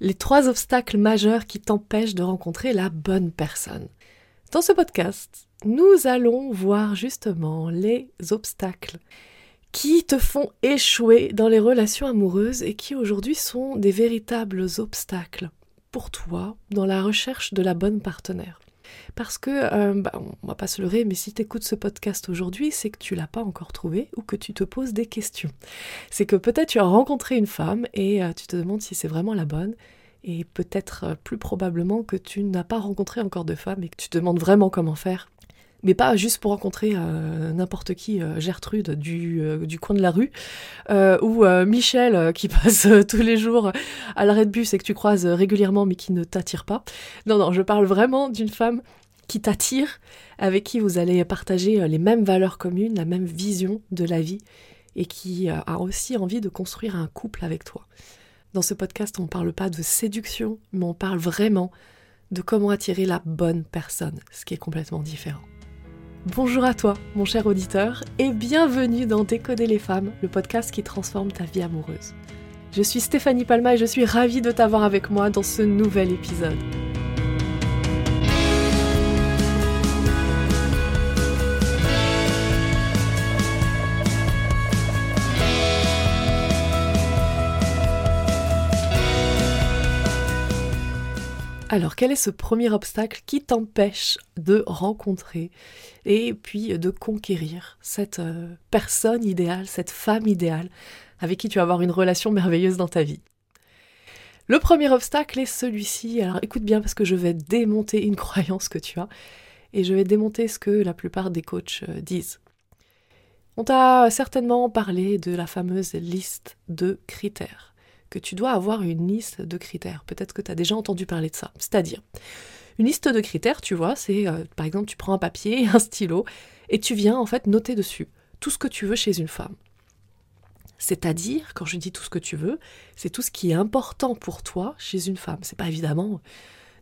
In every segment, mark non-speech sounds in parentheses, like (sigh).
les trois obstacles majeurs qui t'empêchent de rencontrer la bonne personne. Dans ce podcast, nous allons voir justement les obstacles qui te font échouer dans les relations amoureuses et qui aujourd'hui sont des véritables obstacles pour toi dans la recherche de la bonne partenaire. Parce que, euh, bah, on va pas se leurrer, mais si tu écoutes ce podcast aujourd'hui, c'est que tu l'as pas encore trouvé ou que tu te poses des questions. C'est que peut-être tu as rencontré une femme et euh, tu te demandes si c'est vraiment la bonne. Et peut-être euh, plus probablement que tu n'as pas rencontré encore de femme et que tu te demandes vraiment comment faire mais pas juste pour rencontrer euh, n'importe qui, euh, Gertrude du, euh, du, coin de la rue, ou Michel qui (laughs) passe tous les jours à l'arrêt de bus et que tu croises régulièrement mais qui ne t'attire pas. Non, non, je parle vraiment d'une femme qui t'attire, avec qui vous allez partager les mêmes valeurs communes, la même vision de la vie, et qui a aussi envie de construire un couple avec toi. Dans ce podcast, on ne parle pas de séduction, mais on parle vraiment de comment attirer la bonne personne, ce qui est complètement différent. Bonjour à toi, mon cher auditeur, et bienvenue dans Décoder les femmes, le podcast qui transforme ta vie amoureuse. Je suis Stéphanie Palma et je suis ravie de t'avoir avec moi dans ce nouvel épisode. Alors, quel est ce premier obstacle qui t'empêche de rencontrer et puis de conquérir cette euh, personne idéale, cette femme idéale avec qui tu vas avoir une relation merveilleuse dans ta vie? Le premier obstacle est celui-ci. Alors, écoute bien parce que je vais démonter une (laughs) croyance que tu as et je vais démonter ce que la plupart des coachs euh, disent. On t'a certainement parlé de la fameuse liste de critères que tu dois avoir une liste de critères. Peut-être que tu as déjà entendu parler de ça. C'est-à-dire, une liste de critères, tu vois, c'est euh, par exemple, tu prends un papier, (laughs) un stylo, et tu viens en fait noter dessus tout ce que tu veux chez une femme. C'est-à-dire, quand je dis tout ce que tu veux, c'est tout ce qui est important pour toi chez une femme. C'est pas évidemment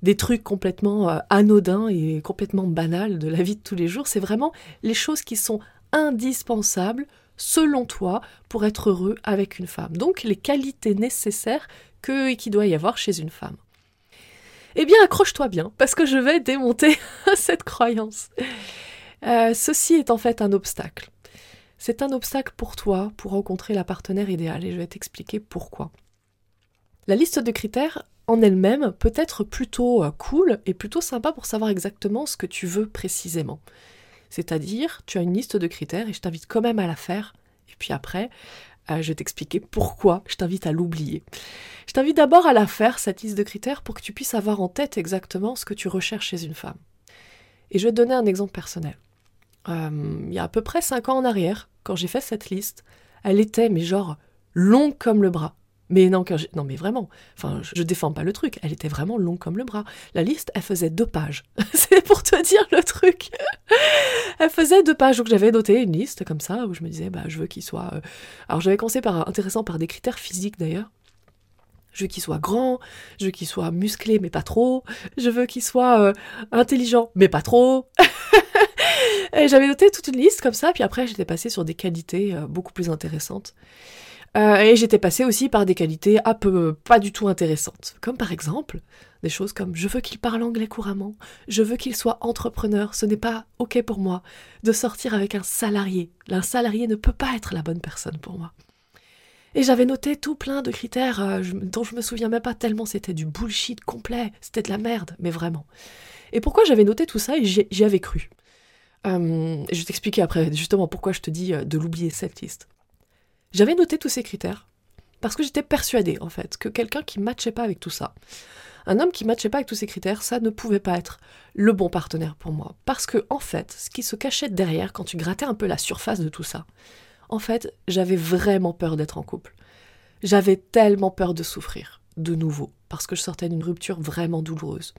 des trucs complètement euh, anodins et complètement banals de la vie de tous les jours. C'est vraiment les choses qui sont indispensables selon toi, pour être heureux avec une femme. Donc les qualités nécessaires que qu'il doit y avoir chez une femme. Eh bien, accroche-toi bien, parce que je vais démonter (laughs) cette croyance. Euh, ceci est en fait un obstacle. C'est un obstacle pour toi pour rencontrer la partenaire idéale, et je vais t'expliquer pourquoi. La liste de critères en elle-même peut être plutôt euh, cool et plutôt sympa pour savoir exactement ce que tu veux précisément. C'est-à-dire, tu as une liste de critères et je t'invite quand même à la faire. Et puis après, euh, je vais t'expliquer pourquoi je t'invite à l'oublier. Je t'invite d'abord à la faire, cette liste de critères, pour que tu puisses avoir en tête exactement ce que tu recherches chez une femme. Et je vais te donner un exemple personnel. Euh, il y a à peu près 5 ans en arrière, quand j'ai fait cette liste, elle était, mais genre, longue comme le bras. Mais non, non, mais vraiment, enfin, je, défends pas le truc. Elle était vraiment longue comme le bras. La liste, elle faisait deux pages. (laughs) C'est pour te dire le truc. Deux pages. Donc j'avais noté une liste comme ça où je me disais, bah, je veux qu'il soit. Euh, alors j'avais commencé par intéressant par des critères physiques d'ailleurs. Je veux qu'il soit grand, je veux qu'il soit musclé, mais pas trop. Je veux qu'il soit euh, intelligent, mais pas trop. (laughs) et j'avais noté toute une liste comme ça, puis après j'étais passée sur des qualités euh, beaucoup plus intéressantes. Euh, et j'étais passée aussi par des qualités un peu pas du tout intéressantes. Comme par exemple, des choses comme je veux qu'il parle anglais couramment, je veux qu'il soit entrepreneur, ce n'est pas ok pour moi de sortir avec un salarié. Un salarié ne peut pas être la bonne personne pour moi. Et j'avais noté tout plein de critères euh, dont je me souviens même pas tellement c'était du bullshit complet, c'était de la merde, mais vraiment. Et pourquoi j'avais noté tout ça et j'y avais cru? Euh, Je vais t'expliquer après justement pourquoi je te dis de l'oublier cette liste. J'avais noté tous ces critères parce que j'étais persuadée en fait que quelqu'un qui matchait pas avec tout ça, un homme qui matchait pas avec tous ces critères, ça ne pouvait pas être le bon partenaire pour moi. Parce que en fait, ce qui se cachait derrière quand tu grattais un peu la surface de tout ça, en fait, j'avais vraiment peur d'être en couple. J'avais tellement peur de souffrir de nouveau parce que je sortais d'une rupture vraiment douloureuse.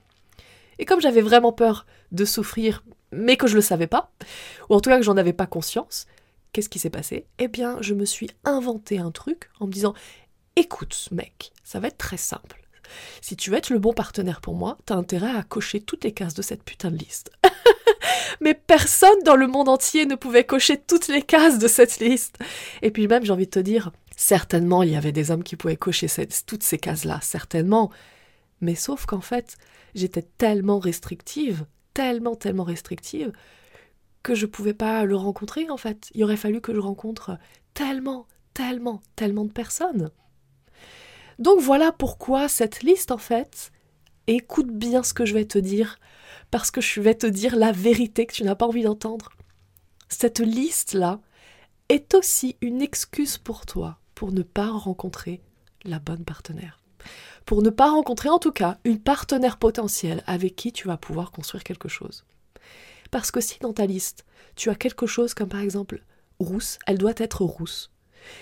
Et comme j'avais vraiment peur de souffrir, mais que je le savais pas, ou en tout cas que j'en avais pas conscience, Qu'est-ce qui s'est passé? Eh bien, je me suis inventé un truc en me disant Écoute, mec, ça va être très simple. Si tu veux être le bon partenaire pour moi, t'as intérêt à cocher toutes les cases de cette putain de liste. (laughs) Mais personne dans le monde entier ne pouvait cocher toutes les cases de cette liste. Et puis même, j'ai envie de te dire, Certainement, il y avait des hommes qui pouvaient cocher toutes ces cases-là, certainement. Mais sauf qu'en fait, j'étais tellement restrictive, tellement, tellement restrictive, que je pouvais pas le rencontrer, en fait. Il aurait fallu que je rencontre tellement, tellement, tellement de personnes. Donc voilà pourquoi cette liste, en fait, écoute bien ce que je vais te dire, parce que je vais te dire la vérité que tu n'as pas envie d'entendre. Cette liste-là est aussi une excuse pour toi pour ne pas rencontrer la bonne partenaire. Pour ne pas rencontrer en tout cas une partenaire potentielle avec qui tu vas pouvoir construire quelque chose. Parce que si dans ta liste, tu as quelque chose comme par exemple rousse, elle doit être rousse.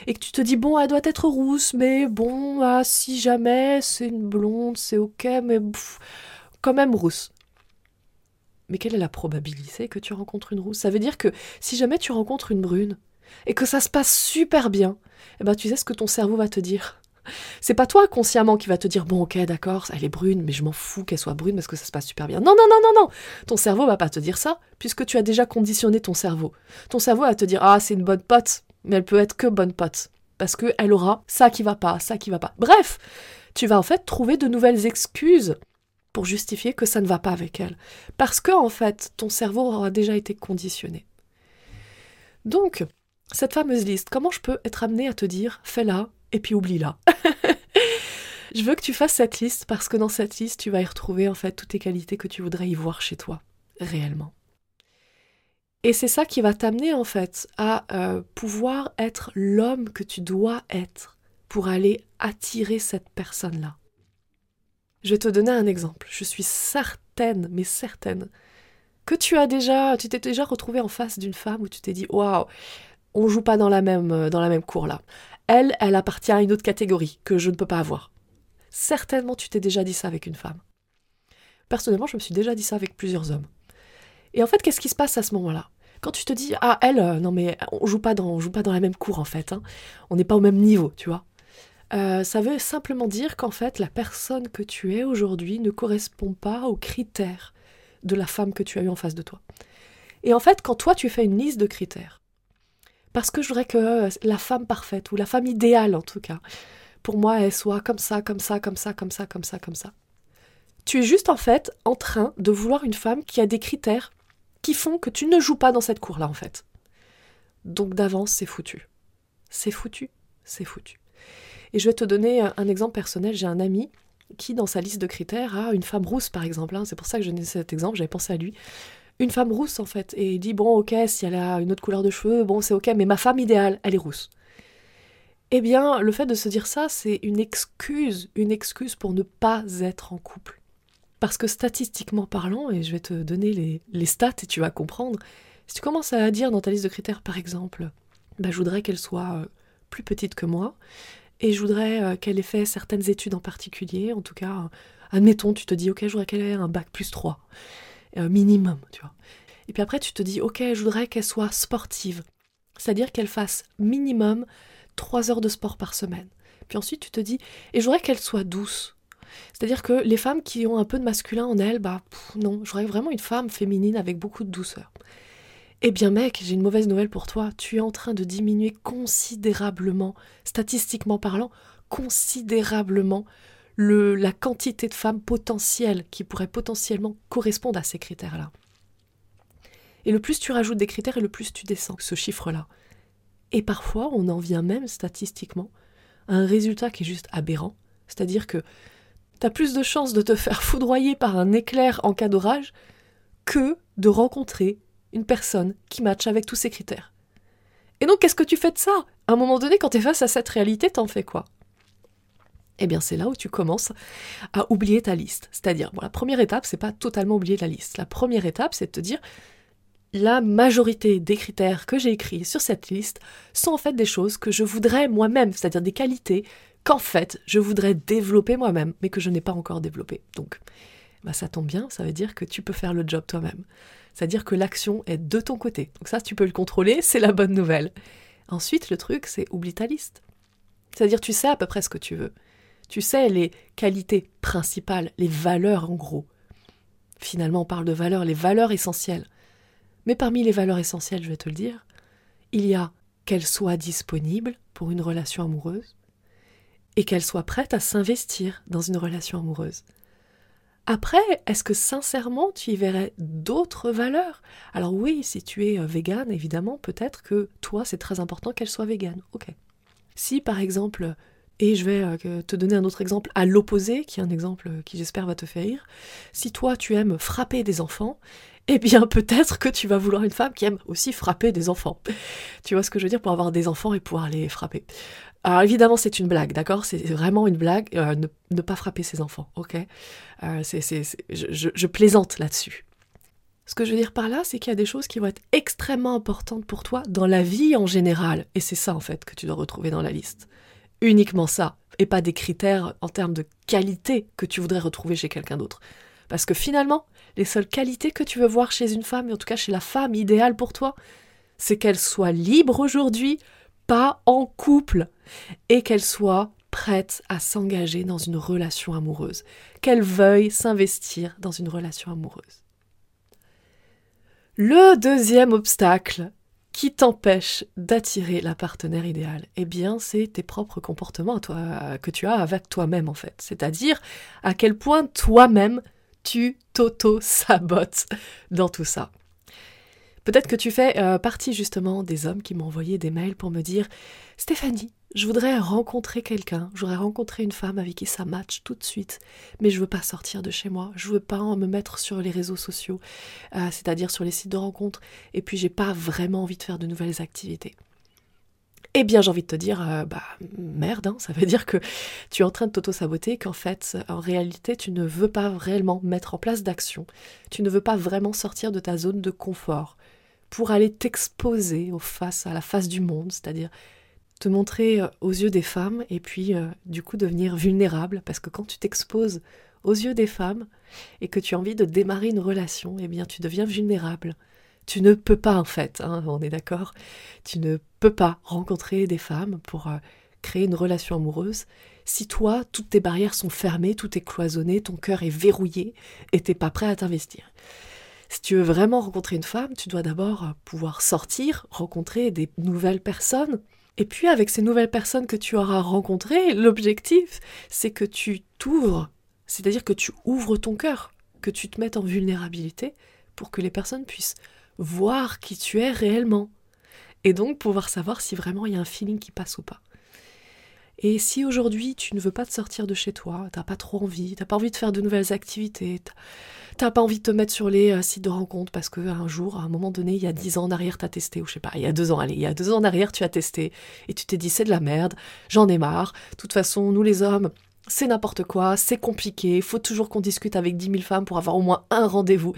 Et que tu te dis bon elle doit être rousse mais bon ah, si jamais c'est une blonde c'est ok mais quand même rousse. Mais quelle est la probabilité que tu rencontres une rousse? Ça veut dire que si jamais tu rencontres une brune et que ça se passe super bien eh ben tu sais ce que ton cerveau va te dire? C'est pas toi consciemment qui va te dire bon ok d'accord elle est brune mais je m'en fous qu'elle soit brune parce que ça se passe super bien. Non non non non non ton cerveau va pas te dire ça puisque tu as déjà conditionné ton cerveau. Ton cerveau va te dire ah c'est une bonne pote mais elle peut être que bonne pote. Parce qu'elle aura ça qui va pas, ça qui va pas. Bref, tu vas en fait trouver de nouvelles excuses pour justifier que ça ne va pas avec elle. Parce que, en fait, ton cerveau aura déjà été conditionné. Donc, cette fameuse liste, comment je peux être amenée à te dire fais-la et puis oublie-la (laughs) Je veux que tu fasses cette liste parce que dans cette liste, tu vas y retrouver en fait toutes les qualités que tu voudrais y voir chez toi, réellement. Et c'est ça qui va t'amener en fait à euh, pouvoir être l'homme que tu dois être pour aller attirer cette personne-là. Je vais te donner un exemple. Je suis certaine, mais certaine, que tu as déjà, tu t'es déjà retrouvé en face d'une femme où tu t'es dit waouh, on joue pas dans la même euh, dans la même cour là. Elle, elle appartient à une autre catégorie que je ne peux pas avoir. Certainement, tu t'es déjà dit ça avec une femme. Personnellement, je me suis déjà dit ça avec plusieurs hommes. Et en fait, qu'est-ce qui se passe à ce moment-là? Quand tu te dis ah elle euh, non mais on joue pas dans joue pas dans la même cour en fait hein. on n'est pas au même niveau tu vois euh, ça veut simplement dire qu'en fait la personne que tu es aujourd'hui ne correspond pas aux critères de la femme que tu as eu en face de toi et en fait quand toi tu fais une liste de critères parce que je voudrais que la femme parfaite ou la femme idéale en tout cas pour moi elle soit comme ça comme ça comme ça comme ça comme ça comme ça tu es juste en fait en train de vouloir une femme qui a des critères qui font que tu ne joues pas dans cette cour-là, en fait. Donc d'avance, c'est foutu. C'est foutu, c'est foutu. Et je vais te donner un exemple personnel. J'ai un ami qui, dans sa liste de critères, a une femme rousse, par exemple. Hein. C'est pour ça que je donné cet exemple, j'avais pensé à lui. Une femme rousse, en fait. Et dit, bon, ok, si elle a une autre couleur de cheveux, bon, c'est ok, mais ma femme idéale, elle est rousse. Eh bien, le fait de se dire ça, c'est une excuse, une excuse pour ne pas être en couple. Parce que statistiquement parlant, et je vais te donner les, stats et tu vas comprendre, si tu commences à dire dans ta liste de critères, par exemple, bah, je voudrais qu'elle soit euh, plus petite que moi, et je voudrais euh, qu'elle ait fait certaines études en particulier, en tout cas, admettons, tu te dis, ok, je voudrais qu'elle ait un bac plus 3, euh, minimum, tu vois. Et puis après, tu te dis, ok, je voudrais qu'elle soit sportive, c'est-à-dire qu'elle fasse minimum 3 heures de sport par semaine. Puis ensuite, tu te dis, et je voudrais qu'elle soit douce, c'est-à-dire que les femmes qui ont un peu de masculin en elles, bah non, j'aurais vraiment une femme féminine avec beaucoup de douceur. Eh bien mec, j'ai une mauvaise nouvelle pour toi, tu es en train de diminuer considérablement, statistiquement parlant, considérablement la quantité de femmes potentielles qui pourraient potentiellement correspondre à ces critères-là. Et le plus tu rajoutes des critères et le plus tu descends ce chiffre-là. Et parfois, on en vient même statistiquement à un résultat qui est juste aberrant, c'est-à-dire que t'as plus de chances de te faire foudroyer par un éclair en cas d'orage que de rencontrer une personne qui matche avec tous ces critères. Et donc, qu'est-ce que tu fais de ça? À un moment donné, quand tu es face à cette réalité, t'en fais quoi? Eh bien, c'est là où tu commences à oublier ta liste. C'est-à-dire, bon, la première étape, c'est pas totalement oublier la liste. La première étape, c'est de te dire, la majorité des critères que j'ai écrits sur cette liste sont en fait des choses que je voudrais moi-même, c'est-à-dire des qualités qu'en fait, je voudrais développer moi-même, mais que je n'ai pas encore développé. Donc, bah, ça tombe bien, ça veut dire que tu peux faire le job toi-même. C'est-à-dire que l'action est de ton côté. Donc ça, tu peux le contrôler, c'est la bonne nouvelle. Ensuite, le truc, c'est oublie ta liste. C'est-à-dire, tu sais à peu près ce que tu veux. Tu sais les qualités principales, les valeurs en gros. Finalement, on parle de valeurs, les valeurs essentielles. Mais parmi les valeurs essentielles, je vais te le dire, il y a qu'elle soit disponible pour une relation amoureuse et qu'elle soit prête à s'investir dans une relation amoureuse. Après, est-ce que sincèrement tu y verrais d'autres valeurs? Alors oui, si tu es euh, végane, évidemment, peut-être que toi, c'est très important qu'elle soit végane. Ok. Si par exemple, et je vais euh, te donner un autre exemple à l'opposé, qui est un exemple qui j'espère va te faire rire, si toi tu aimes frapper des enfants, (laughs) eh bien peut-être que tu vas vouloir une femme qui aime aussi frapper des enfants. (laughs) Tu vois ce que je veux dire? Pour avoir des enfants et pouvoir les frapper. Alors évidemment, c'est une blague, d'accord? C'est vraiment une blague, euh, ne, pas frapper ses enfants, ok? Euh, je, plaisante là-dessus. Ce que je veux dire par là, c'est qu'il y a des choses qui vont être extrêmement importantes pour toi dans la vie en général. Et c'est ça, en fait, que tu dois retrouver dans la liste. Uniquement ça, et pas des critères en termes de qualité que tu voudrais retrouver chez quelqu'un d'autre. Parce que finalement, les seules qualités que tu veux voir chez une femme, et en tout cas chez la femme idéale pour toi, c'est qu'elle soit libre aujourd'hui, pas en couple et qu'elle soit prête à s'engager dans une relation amoureuse, qu'elle veuille s'investir dans une relation amoureuse. Le deuxième obstacle qui t'empêche d'attirer la partenaire idéale, eh bien, c'est tes propres comportements toi, que tu as avec toi-même en fait. C'est-à-dire à quel point toi-même tu t'auto-sabotes dans tout ça. Peut-être que tu fais euh, partie justement des hommes qui m'ont envoyé des mails pour me dire Stéphanie, je voudrais rencontrer quelqu'un, je voudrais rencontrer une femme avec qui ça match tout de suite, mais je veux pas sortir de chez moi, je veux pas me mettre sur les réseaux sociaux, euh, c'est-à-dire sur les sites de rencontres, et puis j'ai pas vraiment envie de faire de nouvelles activités. Eh bien, j'ai envie de te dire, euh, bah merde, hein, ça veut dire que tu es en train de t'auto-saboter, qu'en fait, en réalité, tu ne veux pas réellement mettre en place d'action, tu ne veux pas vraiment sortir de ta zone de confort pour aller t'exposer à la face du monde, c'est-à-dire te montrer euh, aux yeux des femmes et puis euh, du coup devenir vulnérable parce que quand tu t'exposes aux yeux des femmes et que tu as envie de démarrer une relation, eh bien tu deviens vulnérable. Tu ne peux pas en fait, hein, on est d'accord, tu ne peux pas rencontrer des femmes pour euh, créer une relation amoureuse si toi, toutes tes barrières sont fermées, tout est cloisonné, ton cœur est verrouillé et t'es pas prêt à t'investir. Si tu veux vraiment rencontrer une femme, tu dois d'abord pouvoir sortir, rencontrer des nouvelles personnes. Et puis avec ces nouvelles personnes que tu auras rencontrées, l'objectif, c'est que tu t'ouvres, c'est-à-dire que tu ouvres ton cœur, que tu te mettes en vulnérabilité pour que les personnes puissent voir qui tu es réellement. Et donc pouvoir savoir si vraiment il y a un feeling qui passe ou pas. Et si aujourd'hui tu ne veux pas te sortir de chez toi, t'as pas trop envie, t'as pas envie de faire de nouvelles activités, t'as pas envie de te mettre sur les euh, sites de rencontres parce que un jour, à un moment donné, il y a dix ans en arrière, t'as testé, ou je sais pas, il y a deux ans, allez, il y a deux ans en arrière, tu as testé, et tu t'es dit c'est de la merde, j'en ai marre, de toute façon, nous les hommes, c'est n'importe quoi, c'est compliqué, faut toujours qu'on discute avec dix mille femmes pour avoir au moins un rendez-vous.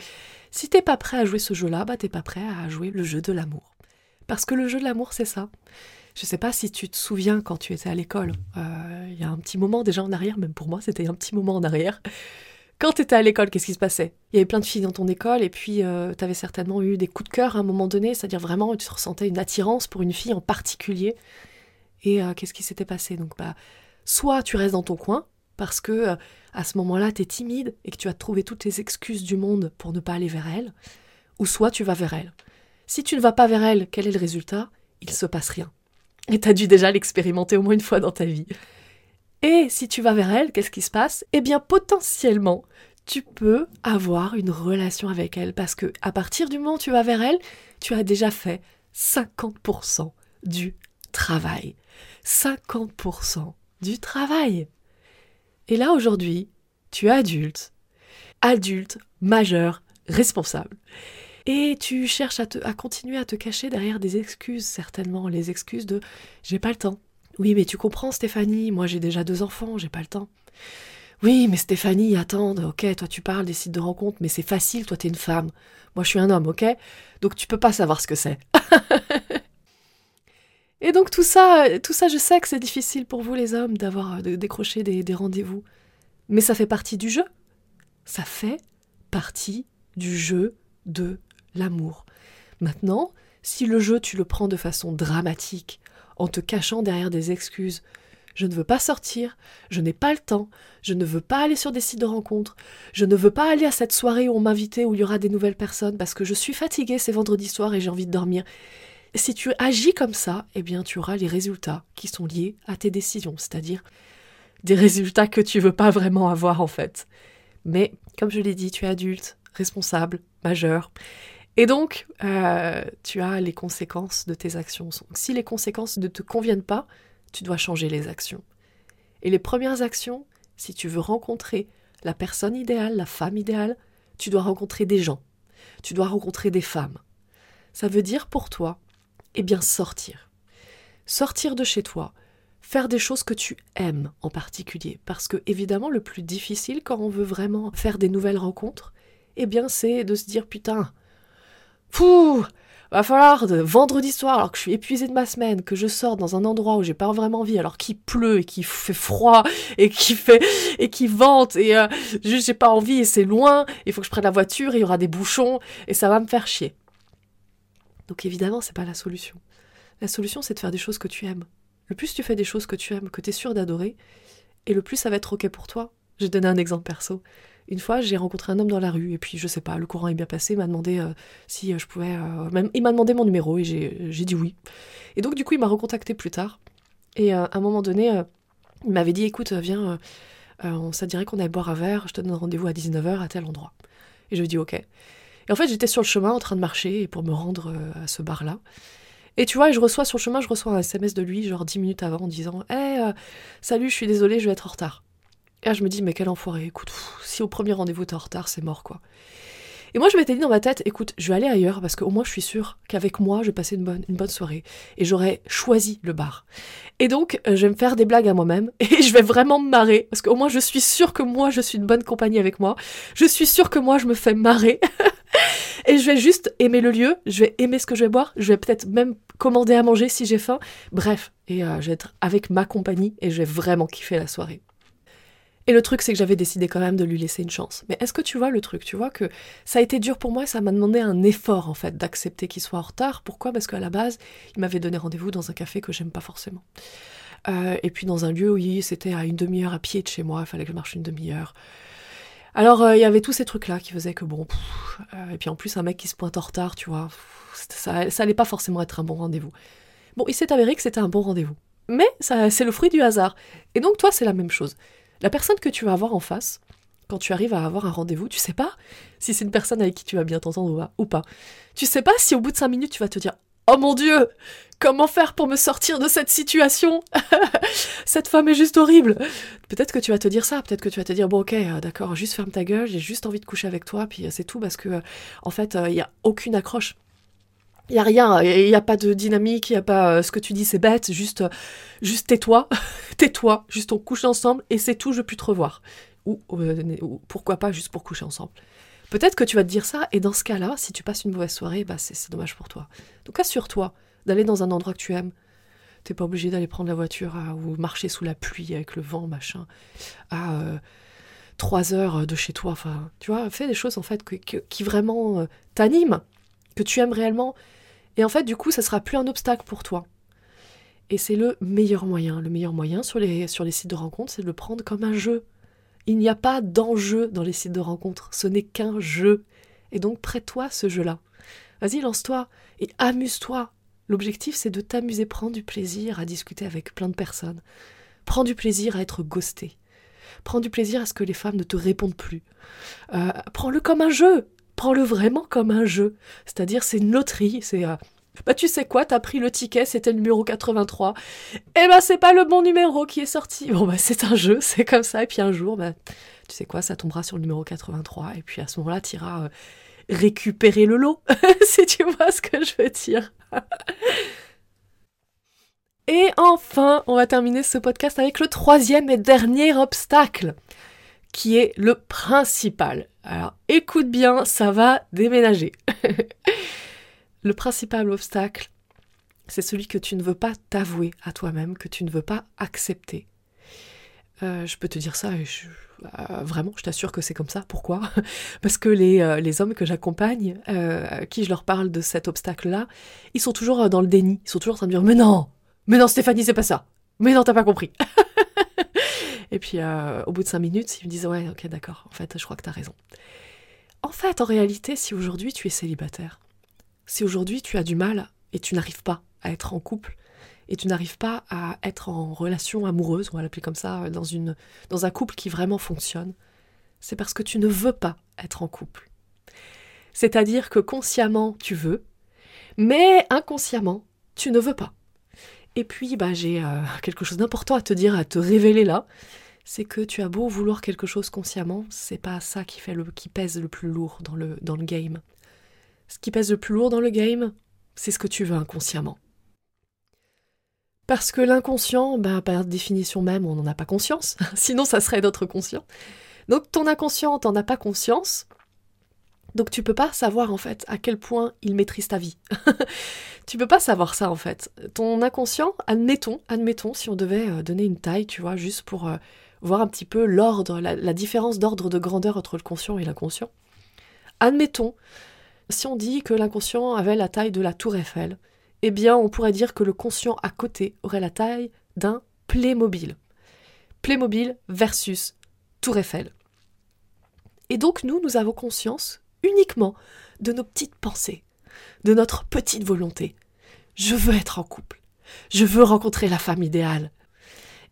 Si t'es pas prêt à jouer ce jeu-là, bah t'es pas prêt à jouer le jeu de l'amour. Parce que le jeu de l'amour, c'est ça. Je ne sais pas si tu te souviens quand tu étais à l'école. Euh, il y a un petit moment déjà en arrière, même pour moi, c'était un petit moment en arrière. Quand tu étais à l'école, qu'est-ce qui se passait? Il y avait plein de filles dans ton école et puis euh, tu avais certainement eu des coups de cœur à un moment donné, c'est-à-dire vraiment tu ressentais une attirance pour une fille en particulier. Et euh, qu'est-ce qui s'était passé? Donc bah soit tu restes dans ton coin parce que à ce moment-là tu es timide et que tu as trouvé toutes les excuses du monde pour ne pas aller vers elle, ou soit tu vas vers elle. Si tu ne vas pas vers elle, quel est le résultat? Il se passe rien. Et t'as dû déjà l'expérimenter au moins une fois dans ta vie. Et si tu vas vers elle, qu'est-ce qui se passe? Eh bien, potentiellement, tu peux avoir une relation avec elle parce que à partir du moment où tu vas vers elle, tu as déjà fait 50% du travail. 50% du travail. Et là, aujourd'hui, tu es adulte, adulte, majeur, responsable. Et tu cherches à, à continuer à te cacher derrière des excuses, certainement, les excuses de j'ai pas le temps. Oui, mais tu comprends, Stéphanie, moi j'ai déjà deux enfants, j'ai pas le temps. Oui, mais Stéphanie, attends, ok, toi tu parles des sites de rencontres, mais c'est facile, toi t'es une femme. Moi je suis un homme, ok? Donc tu peux pas savoir ce que c'est. (laughs) Et donc tout ça, tout ça, je sais que c'est difficile pour vous les hommes d'avoir de décrocher des rendez-vous. Mais ça fait partie du jeu. Ça fait partie du jeu de l'amour. Maintenant, si le jeu tu le prends de façon dramatique, en te cachant derrière des excuses, je ne veux pas sortir, je n'ai pas le temps, je ne veux pas aller sur des sites de rencontres, je ne veux pas aller à cette soirée où on m'invitait où il y aura des nouvelles personnes parce que je suis fatiguée, c'est vendredi soir et j'ai envie de dormir. Si tu agis comme ça, eh bien tu auras les résultats qui sont liés à tes décisions, c'est-à-dire des résultats que tu veux pas vraiment avoir en fait. Mais comme je l'ai dit, tu es adulte, responsable, majeur. Et donc, euh, tu as les conséquences de tes actions. Si les conséquences ne te conviennent pas, tu dois changer les actions. Et les premières actions, si tu veux rencontrer la personne idéale, la femme idéale, tu dois rencontrer des gens. Tu dois rencontrer des femmes. Ça veut dire pour toi, eh bien, sortir. Sortir de chez toi, faire des choses que tu aimes en particulier. Parce que, évidemment, le plus difficile quand on veut vraiment faire des nouvelles rencontres, eh bien, c'est de se dire putain, Pouh Va falloir de vendredi soir, alors que je suis épuisée de ma semaine, que je sors dans un endroit où j'ai pas vraiment envie, alors qu'il pleut et qu'il fait froid et qu'il fait et qui vente et euh, juste j'ai pas envie et c'est loin. Il faut que je prenne la voiture, il y aura des bouchons et ça va me faire chier. Donc évidemment, c'est pas la solution. La solution, c'est de faire des choses que tu aimes. Le plus tu fais des choses que tu aimes, que tu es sûr d'adorer, et le plus ça va être ok pour toi. Je vais donner un exemple perso. Une fois, j'ai rencontré un homme dans la rue, et puis je sais pas, le courant est bien passé, il m'a demandé euh, si euh, je pouvais. Euh, même, il m'a demandé mon numéro, et j'ai dit oui. Et donc, du coup, il m'a recontacté plus tard. Et à un moment donné, il m'avait dit écoute, viens, ça dirait qu'on allait boire un verre, je te donne rendez-vous à 19h à tel endroit. Et je lui ai dit ok. Et en fait, j'étais sur le chemin en train de marcher pour me rendre à ce bar-là. Et tu vois, je reçois sur le chemin, je reçois un SMS de lui, genre 10 minutes avant, en disant Hé, salut, je suis désolé, je vais être en retard. Et là, je me dis, mais quel enfoiré, écoute, si au premier rendez-vous t'es en retard, c'est mort, quoi. Et moi, je m'étais dit dans ma tête, écoute, je vais aller ailleurs parce qu'au moins, je suis sûre qu'avec moi, je vais passer une bonne, une bonne soirée. Et j'aurais choisi le bar. Et donc, euh, je vais me faire des blagues à moi-même et je vais vraiment me marrer parce qu'au moins, je suis sûre que moi, je suis une bonne compagnie avec moi. Je suis sûre que moi, je me fais marrer. et je vais juste aimer le lieu, je vais aimer ce que je vais boire, je vais peut-être même commander à manger si j'ai faim. Bref, et euh, je vais être avec ma compagnie et je vais vraiment kiffer la soirée. Et le truc, c'est que j'avais décidé quand même de lui laisser une chance. Mais est-ce que tu vois le truc? Tu vois que ça a été dur pour moi et ça m'a demandé un effort, en fait, d'accepter qu'il soit en retard. Pourquoi? Parce qu'à la base, il m'avait donné rendez-vous dans un café que j'aime pas forcément. Euh, et puis dans un lieu où c'était à une demi-heure à pied de chez moi, il fallait que je marche une demi-heure. Alors, euh, il y avait tous ces trucs-là qui faisaient que bon. Euh, et puis en plus, un mec qui se pointe en retard, tu vois, ça, ça allait pas forcément être un bon rendez-vous. Bon, il s'est avéré que c'était un bon rendez-vous. Mais c'est le fruit du hasard. Et donc, toi, c'est la même chose. La personne que tu vas avoir en face, quand tu arrives à avoir un rendez-vous, tu sais pas si c'est une personne avec qui tu vas bien t'entendre ou pas. Tu sais pas si au bout de cinq minutes tu vas te dire Oh mon dieu, comment faire pour me sortir de cette situation? (laughs) Cette femme est juste horrible. Peut-être que tu vas te dire ça, peut-être que tu vas te dire bon ok, euh, d'accord, juste ferme ta gueule, j'ai juste envie de coucher avec toi, puis euh, c'est tout parce que euh, en fait il n'y a aucune accroche. Il y a rien, il n'y a pas de dynamique, il n'y a pas euh, ce que tu dis c'est bête, juste, euh, juste tais-toi, (laughs) tais-toi, juste on couche ensemble et c'est tout, je peux te revoir. Ou, euh, ou, pourquoi pas juste pour coucher ensemble. Peut-être que tu vas te dire ça et dans ce cas-là, si tu passes une mauvaise soirée, bah c'est dommage pour toi. Donc assure-toi d'aller dans un endroit que tu aimes. T'es pas obligé d'aller prendre la voiture ou marcher sous la pluie avec le vent, machin, à trois heures de chez toi. Enfin, tu vois, fais des choses en fait qui vraiment t'animent, que tu aimes réellement et en fait, du coup, ça sera plus un obstacle pour toi. Et c'est le meilleur moyen. Le meilleur moyen sur les, sites de rencontres, c'est de le prendre comme un jeu. Il n'y a pas d'enjeu dans les sites de rencontres. Ce n'est qu'un jeu. Et donc, prête-toi ce jeu-là. Vas-y, lance-toi et amuse-toi. L'objectif, c'est de t'amuser, prendre du plaisir à discuter avec plein de personnes. Prends du plaisir à être ghosté. Prends du plaisir à ce que les femmes ne te répondent plus. Euh, prends-le comme un jeu prends-le vraiment comme un jeu. C'est-à-dire, c'est une loterie, c'est... Euh, bah tu sais quoi, t'as pris le ticket, c'était le numéro 83. Eh bah c'est pas le bon numéro qui est sorti. Bon bah c'est un jeu, c'est comme ça. Et puis un jour, bah tu sais quoi, ça tombera sur le numéro 83. Et puis à ce moment-là, t'iras euh, récupérer le lot, (laughs) si tu vois ce que je veux dire. (laughs) et enfin, on va terminer ce podcast avec le troisième et dernier obstacle qui est le principal. Alors écoute bien, ça va déménager. (laughs) le principal obstacle, c'est celui que tu ne veux pas t'avouer à toi-même, que tu ne veux pas accepter. Euh, je peux te dire ça, euh, vraiment, je t'assure que c'est comme ça. Pourquoi? (laughs) Parce que les, euh, les, hommes que j'accompagne, à qui je leur parle de cet obstacle-là, ils sont toujours dans le déni. Ils sont toujours en train de dire Mais non Mais non, Stéphanie, c'est pas ça Mais non, t'as pas compris (laughs) Et puis euh, au bout de cinq minutes, ils me disent ouais, ok, d'accord. En fait, je crois que tu as raison. En fait, en réalité, si aujourd'hui tu es célibataire, si aujourd'hui tu as du mal et tu n'arrives pas à être en couple et tu n'arrives pas à être en relation amoureuse, on va l'appeler comme ça, dans, une, dans un couple qui vraiment fonctionne, c'est parce que tu ne veux pas être en couple. C'est-à-dire que consciemment, tu veux, mais inconsciemment, tu ne veux pas. Et puis, bah, j'ai euh, (laughs) quelque chose d'important à te dire, à te révéler là, c'est que tu as beau vouloir quelque chose consciemment, c'est pas ça qui, pèse le plus lourd dans le, dans le game. Ce qui pèse le plus lourd dans le game, c'est ce que tu veux inconsciemment. Parce que l'inconscient, bah, par définition même, on n'en a pas conscience, (laughs) sinon ça serait notre conscient. Donc ton inconscient, t'en as pas conscience, donc tu peux pas savoir en fait à quel point il maîtrise ta vie. (laughs) tu peux pas savoir ça en fait. Ton inconscient, admettons, admettons, si on devait euh, donner une taille, tu vois, juste pour euh, voir un petit peu l'ordre, la différence d'ordre de grandeur entre le conscient et l'inconscient. Admettons, si on dit que l'inconscient avait la taille de la tour Eiffel, eh bien on pourrait dire que le conscient à côté aurait la taille d'un Playmobil. Playmobil versus Tour Eiffel. Et donc nous, nous avons conscience uniquement de nos petites pensées, de notre petite volonté. Je veux être en couple. Je veux rencontrer la femme idéale.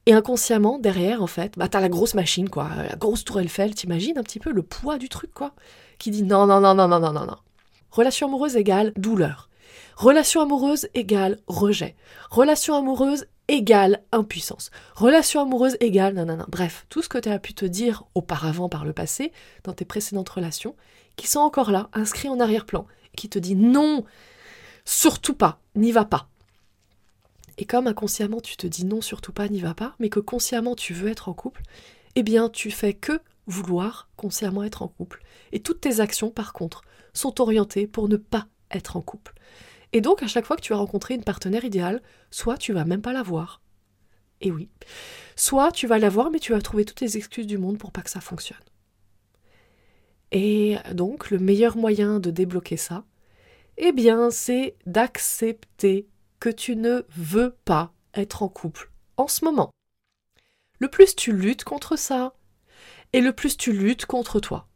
Et inconsciemment, derrière, en fait, bah, t'as la grosse machine, quoi. La grosse tour Eiffel, t'imagines un petit peu le poids du truc, quoi. Qui dit non, non, non, non, non, non, non, non. Relation amoureuse égale douleur. Relation amoureuse égale rejet. Relation amoureuse égale impuissance. Relation amoureuse égale nanana. Bref, tout ce que tu as pu te dire auparavant par le passé, dans tes précédentes relations, qui sont encore là, inscrits en arrière-plan, qui te dit non, surtout pas, n'y va pas. Et comme inconsciemment tu te dis non, surtout pas, n'y va pas, mais que consciemment tu veux être en couple, eh bien tu fais que vouloir consciemment être en couple. Et toutes tes actions, par contre, sont orientées pour ne pas être en couple. Et donc, à chaque fois que tu vas rencontrer une partenaire idéale, soit tu vas même pas la voir. Et oui. Soit tu vas la voir, mais tu vas trouver toutes les excuses du monde pour pas que ça fonctionne. Et donc, le meilleur moyen de débloquer ça, eh bien, c'est d'accepter que tu ne veux pas être en couple en ce moment. Le plus tu luttes contre ça, et le plus tu luttes contre toi.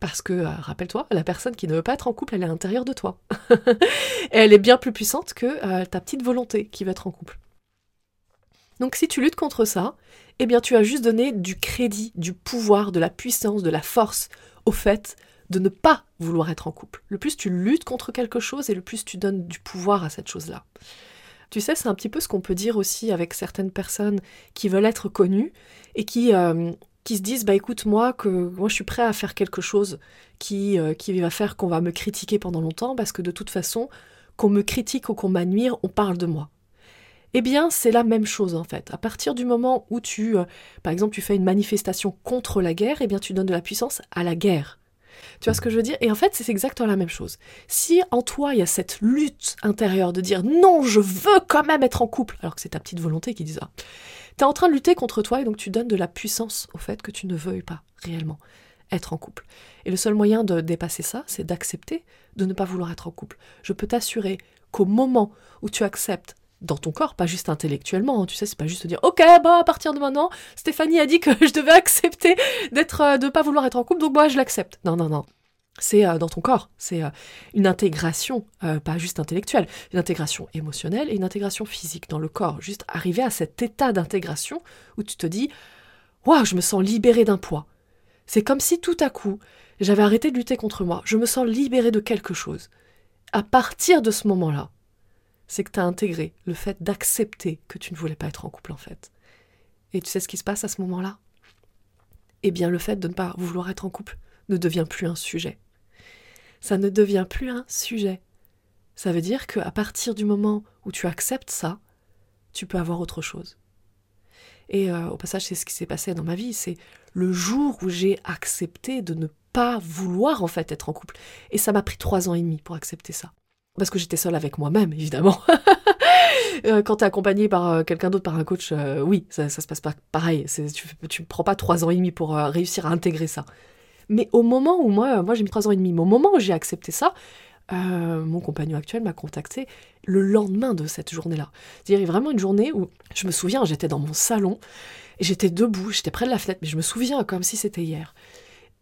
Parce que, euh, rappelle-toi, la personne qui ne veut pas être en couple, elle est à l'intérieur de toi. (laughs) elle est bien plus puissante que euh, ta petite volonté qui veut être en couple. Donc si tu luttes contre ça, eh bien tu as juste donné du crédit, du pouvoir, de la puissance, de la force au fait de ne pas vouloir être en couple. Le plus tu luttes contre quelque chose et le plus tu donnes du pouvoir à cette chose-là. Tu sais, c'est un petit peu ce qu'on peut dire aussi avec certaines personnes qui veulent être connues et qui euh, qui se disent bah écoute moi que moi je suis prêt à faire quelque chose qui euh, qui va faire qu'on va me critiquer pendant longtemps parce que de toute façon qu'on me critique ou qu'on m'admire on parle de moi eh bien c'est la même chose en fait à partir du moment où tu euh, par exemple tu fais une manifestation contre la guerre eh bien tu donnes de la puissance à la guerre tu vois ce que je veux dire? Et en fait, c'est exactement la même chose. Si en toi, il y a cette lutte intérieure de dire non, je veux quand même être en couple, alors que c'est ta petite volonté qui dit ça, tu es en train de lutter contre toi et donc tu donnes de la puissance au fait que tu ne veuilles pas réellement être en couple. Et le seul moyen de dépasser ça, c'est d'accepter de ne pas vouloir être en couple. Je peux t'assurer qu'au moment où tu acceptes dans ton corps, pas juste intellectuellement, hein, tu sais, c'est pas juste dire OK, bah à partir de maintenant, Stéphanie a dit que (laughs) je devais accepter d'être euh, de pas vouloir être en couple, donc moi je l'accepte. Non non non c'est euh, dans ton corps, c'est euh, une intégration, euh, pas juste intellectuelle, une intégration émotionnelle et une intégration physique dans le corps. Juste arriver à cet état d'intégration où tu te dis Waouh, je me sens libéré d'un poids. C'est comme si tout à coup, j'avais arrêté de lutter contre moi, je me sens libéré de quelque chose. À partir de ce moment-là, c'est que tu as intégré le fait d'accepter que tu ne voulais pas être en couple en fait. Et tu sais ce qui se passe à ce moment-là? Eh bien, le fait de ne pas vouloir être en couple ne devient plus un sujet ça ne devient plus un sujet. Ça veut dire qu'à partir du moment où tu acceptes ça, tu peux avoir autre chose. Et euh, au passage, c'est ce qui s'est passé dans ma vie. C'est le jour où j'ai accepté de ne pas vouloir en fait être en couple. Et ça m'a pris trois ans et demi pour accepter ça. Parce que j'étais seule avec moi-même, évidemment. (laughs) Euh, quand tu es accompagné par euh, quelqu'un d'autre, par un coach, oui, ça, ça se passe pas pareil. Tu ne prends pas trois ans et demi pour réussir à intégrer ça. Mais au moment où moi, moi j'ai mis trois ans et demi, mais au moment où j'ai accepté ça, euh, mon compagnon actuel m'a contacté le lendemain de cette journée-là. C'est-à-dire vraiment une journée où je me souviens, j'étais dans mon salon, j'étais debout, j'étais près de la fenêtre, mais je me souviens comme si c'était hier.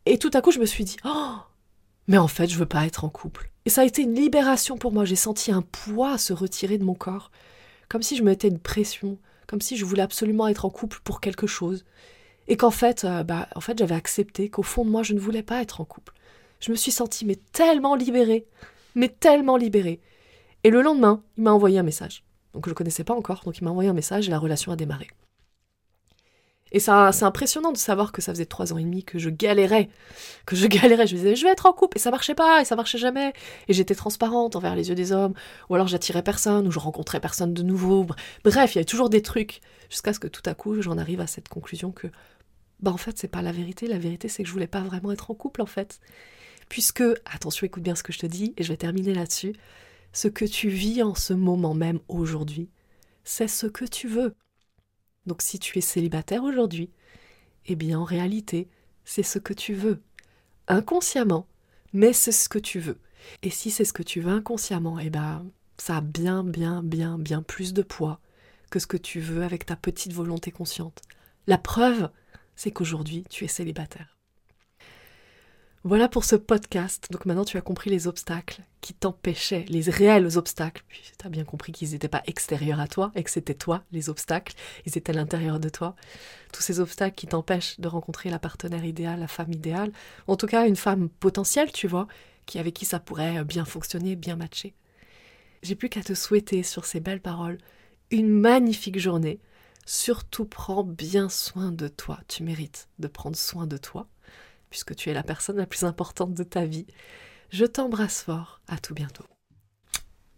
Et tout à coup, je me suis dit, oh, Mais en fait, je veux pas être en couple. Et ça a été une libération pour moi. J'ai senti un poids se retirer de mon corps. Comme si je me mettais une pression. Comme si je voulais absolument être en couple pour quelque chose. Et qu'en fait, euh, bah, en fait, j'avais accepté qu'au fond de moi, je ne voulais pas être en couple. Je me suis sentie mais tellement libérée. Mais tellement libérée. Et le lendemain, il m'a envoyé un message. Donc je ne le connaissais pas encore, donc il m'a envoyé un message et la relation a démarré. Et c'est impressionnant de savoir que ça faisait trois ans et demi que je galérais, que je (laughs) galérais. Je me disais, je vais être en couple, et ça marchait pas, et ça marchait jamais. Et j'étais transparente envers les yeux des hommes, ou alors j'attirais personne, ou je rencontrais personne de nouveau. Bref, il y avait toujours des trucs, jusqu'à ce que tout à coup, j'en arrive à cette conclusion que, bah en fait, c'est pas la vérité. La vérité, c'est que je voulais pas vraiment être en couple, en fait. Puisque, attention, écoute bien ce que je te dis, et je vais terminer là-dessus, ce que tu vis en ce moment même aujourd'hui, c'est ce que tu veux. Donc si tu es célibataire aujourd'hui, eh bien en réalité, c'est ce que tu veux. Inconsciemment, mais c'est ce que tu veux. Et si c'est ce que tu veux inconsciemment, eh bien ça a bien, bien, bien, bien plus de poids que ce que tu veux avec ta petite volonté consciente. La preuve, c'est qu'aujourd'hui, tu es célibataire. Voilà pour ce podcast. Donc maintenant tu as compris les obstacles qui t'empêchaient, les réels obstacles. Puis tu as bien compris qu'ils n'étaient pas extérieurs à toi et que c'était toi les obstacles. Ils étaient à l'intérieur de toi. Tous ces obstacles qui t'empêchent de rencontrer la partenaire idéale, la femme idéale. En tout cas une femme potentielle, tu vois, qui avec qui ça pourrait bien fonctionner, bien matcher. J'ai plus qu'à te souhaiter sur ces belles paroles une magnifique journée. Surtout prends bien soin de toi. Tu mérites de prendre soin de toi puisque tu es la personne la plus importante de ta vie. Je t'embrasse fort, à tout bientôt.